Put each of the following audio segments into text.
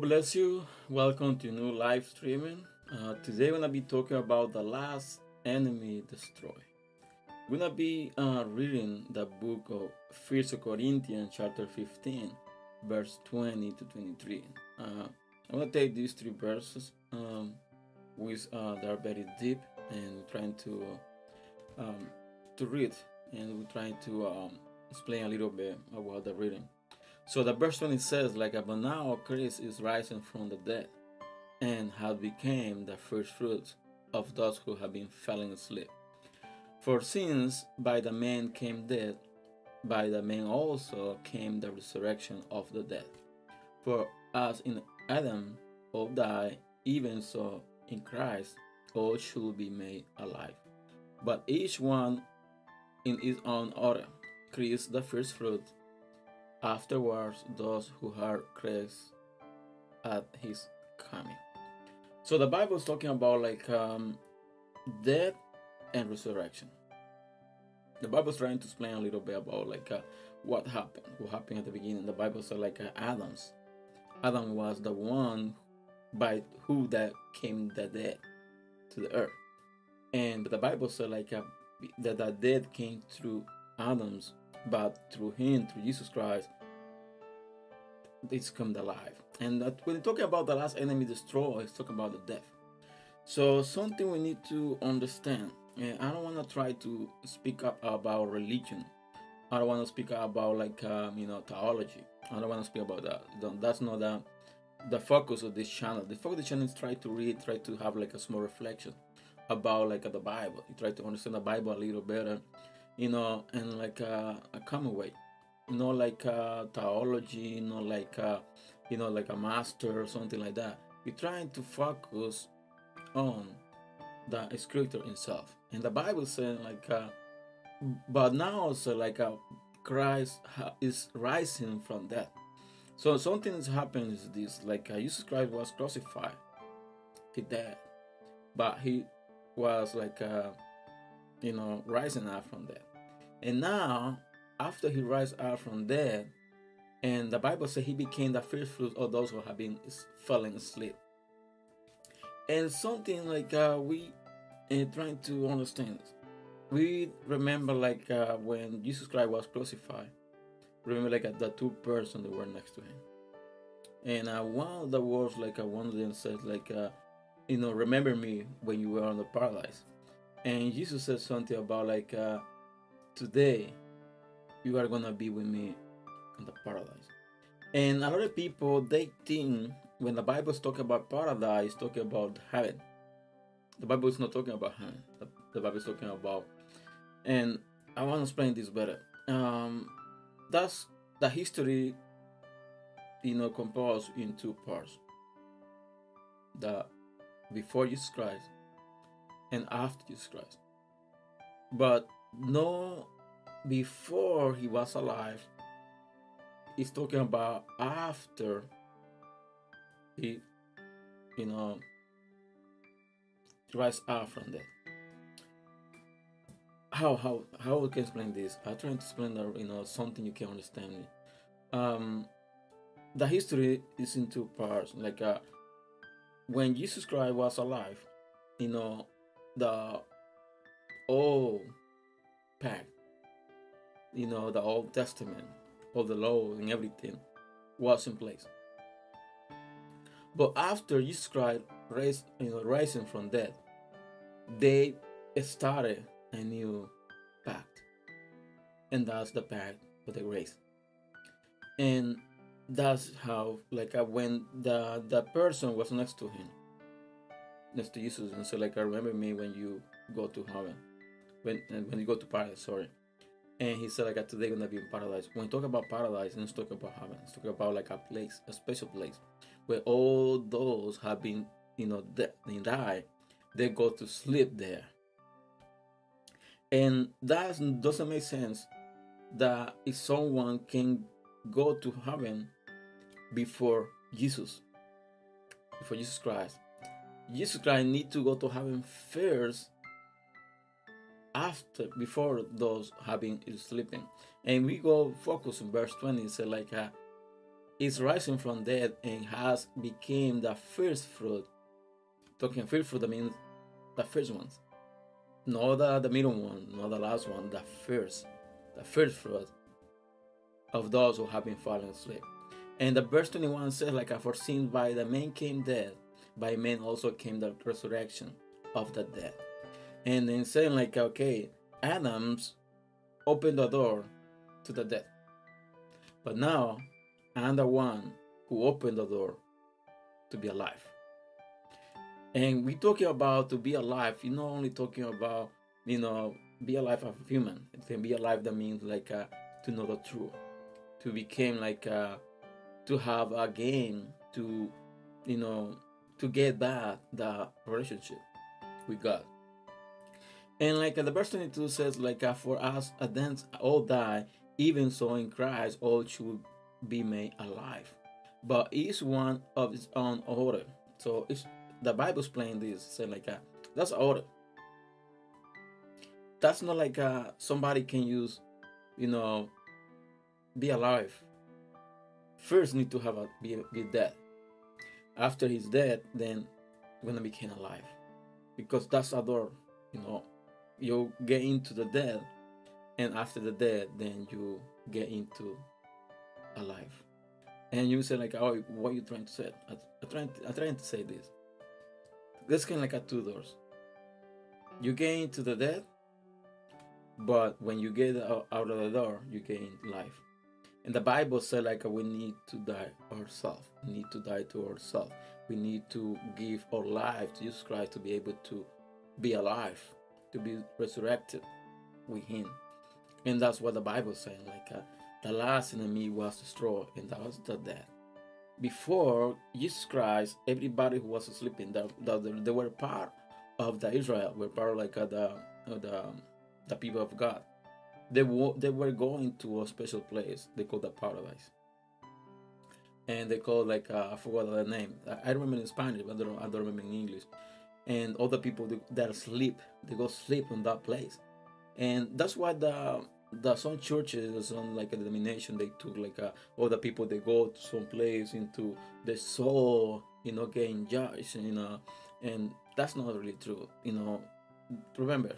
Bless you. Welcome to new live streaming. Uh, today we're gonna be talking about the last enemy destroy. We're gonna be uh, reading the book of First Corinthians, chapter 15, verse 20 to 23. Uh, I'm gonna take these three verses, um, which uh, are very deep, and we're trying to um, to read, and we're trying to um, explain a little bit about the reading. So the verse 20 says, like, but now Christ is rising from the dead and has become the first fruits of those who have been falling asleep. For since by the man came death, by the man also came the resurrection of the dead. For as in Adam all die, even so in Christ all should be made alive. But each one in his own order. Christ the first fruit, afterwards those who heard Christ at his coming. So the Bible is talking about like um, death and resurrection. The Bible is trying to explain a little bit about like uh, what happened, what happened at the beginning. The Bible said like uh, Adam's. Adam was the one by who that came the dead to the earth, and the Bible said like uh, that the dead came through Adam's but through him, through Jesus Christ, it's come alive. And that when talking about the last enemy destroyed, it's talking about the death. So something we need to understand. And I don't want to try to speak up about religion. I don't want to speak about like um, you know theology. I don't want to speak about that. That's not the the focus of this channel. The focus of the channel is try to read, try to have like a small reflection about like the Bible. You try to understand the Bible a little better you know, and like a, a common way, not like a theology, not like a, you know, like a master or something like that. We're trying to focus on the scripture itself, and the Bible saying like, uh, but now also like uh, Christ is rising from death. So something is happening is this, like uh, Jesus Christ was crucified, he died, but he was like, uh, you know, rising up from death. And now, after he rise out from dead, and the Bible says he became the first fruit of those who have been falling asleep. And something like uh, we are trying to understand. We remember like uh, when Jesus Christ was crucified. Remember like uh, the two persons that were next to him. And uh, one of the words like uh, one of them said like uh, you know remember me when you were on the paradise. And Jesus said something about like uh, today you are gonna be with me in the paradise. And a lot of people they think when the Bible is talking about paradise, talking about heaven. The Bible is not talking about heaven. The, the Bible is talking about, and I want to explain this better. Um, that's the history, you know, composed in two parts. The before Jesus Christ and after Jesus Christ. But no before he was alive he's talking about after he you know rise up from death how how how we can explain this? I try to explain that you know something you can understand me. Um the history is in two parts. Like uh when jesus christ was alive you know the old pact, you know, the Old Testament, all the law and everything was in place. But after Jesus Christ raised, you know, rising from death, they started a new pact, and that's the pact of the grace. And that's how, like, uh, when the the person was next to him, next to Jesus, and so, like, I remember me when you go to heaven when uh, when you go to paradise, sorry. And he said like today gonna be in paradise. When we talk about paradise, let's talk about heaven. Let's talk about like a place, a special place, where all those have been, you know, they die, they go to sleep there. And that doesn't make sense that if someone can go to heaven before Jesus, before Jesus Christ, Jesus Christ need to go to heaven first after before those having is sleeping and we go focus on verse 20 say like uh, is rising from death and has became the first fruit. Talking first fruit, means the first ones. Not the, the middle one, not the last one, the first. The first fruit of those who have been falling asleep. And the verse 21 says, like I foreseen by the man came death, by men also came the resurrection of the dead. And then saying like, okay, Adam's opened the door to the dead. But now I'm the one who opened the door to be alive. And we talking about to be alive, you're not only talking about, you know, be alive as a human. It can be alive that means like uh, to know the truth, to become like uh, to have a game, to, you know, to get back the relationship with God. And like the verse 22 says, like for us, Adam all die, even so in Christ all should be made alive. But each one of its own order. So it's the Bible's playing this, saying like uh, that's order. That's not like uh, somebody can use, you know, be alive. First need to have a be, be dead. After he's dead, then gonna become alive. Because that's a door, you know. You get into the dead, and after the dead, then you get into alive. And you say like, oh, what you trying to say? I, am trying, to, I'm trying to say this. This kind of like a two doors. You get into the dead, but when you get out of the door, you gain life. And the Bible said like we need to die ourselves. We need to die to ourselves. We need to give our life to Jesus Christ to be able to be alive, to be resurrected with Him. And that's what the Bible saying. Like uh, the last enemy was destroyed, and that was the death. Before Jesus Christ, everybody who was sleeping, that, that they were part of the Israel, were part of like uh, the uh, the the people of God. They were they were going to a special place they call the paradise, and they call like uh, I forgot the name. I remember in Spanish, but I don't I don't remember in English. And other people that sleep, they go sleep in that place, and that's why the the some churches some like a denomination they took like a, the people they go to some place into the soul you know getting judged you know and that's not really true you know. Remember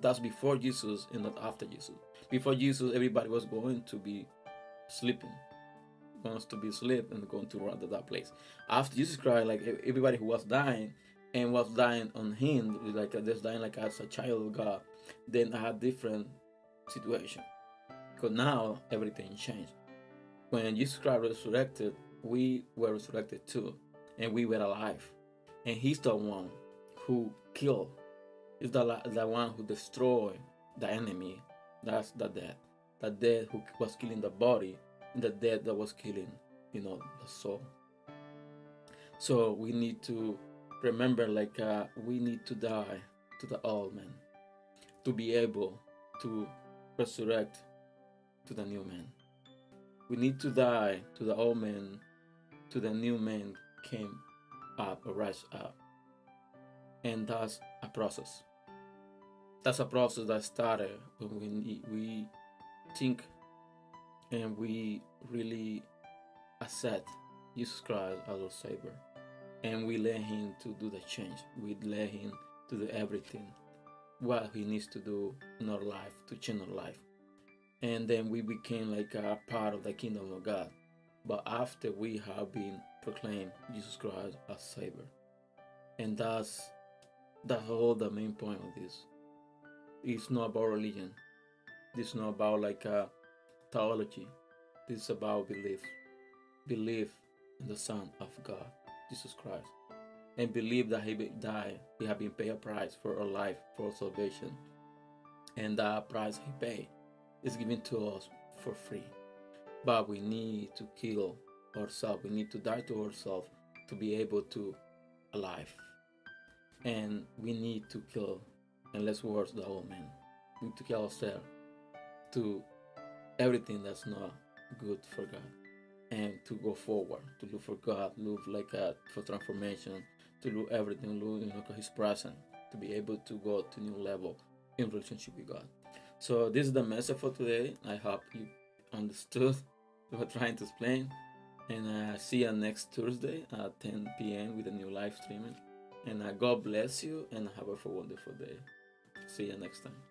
that's before jesus and not after jesus. Before jesus everybody was going to be sleeping wants to be asleep and going to run to that place. After jesus christ like everybody who was dying and was dying on him like uh, just dying like as a child of god then i had different situation. Because now everything changed. When Jesus Christ resurrected, we were resurrected too, and we were alive. And He's the one who killed. He's the, the one who destroyed the enemy. That's the death. The death who was killing the body, and the death that was killing, you know, the soul. So we need to remember, like, uh, we need to die to the old man to be able to resurrect to the new man. We need to die to the old man, to the new man came up rise up. And that's a process. That's a process that started when we, we think and we really accept Jesus Christ as our Savior. And we let Him to do the change. We let Him to do everything what he needs to do in our life to change our life. And then we became like a part of the kingdom of God. But after we have been proclaimed Jesus Christ as Savior. And that's that's all the main point of this. It's not about religion. This is not about like a theology. This is about belief. Belief in the Son of God, Jesus Christ and believe that he died, he had been paid a price for our life, for our salvation. And that price he paid is given to us for free. But we need to kill ourselves. We need to die to ourselves to be able to alive. And we need to kill, and let's worse the old man. We need to kill ourselves to everything that's not good for God and to go forward, to look for God, look like a, for transformation, to do everything, you know, His presence, to be able to go to new level in relationship with God. So this is the message for today. I hope you understood what I'm trying to explain. And uh, see you next Thursday at 10 p.m. with a new live streaming. And uh, God bless you and have a wonderful day. See you next time.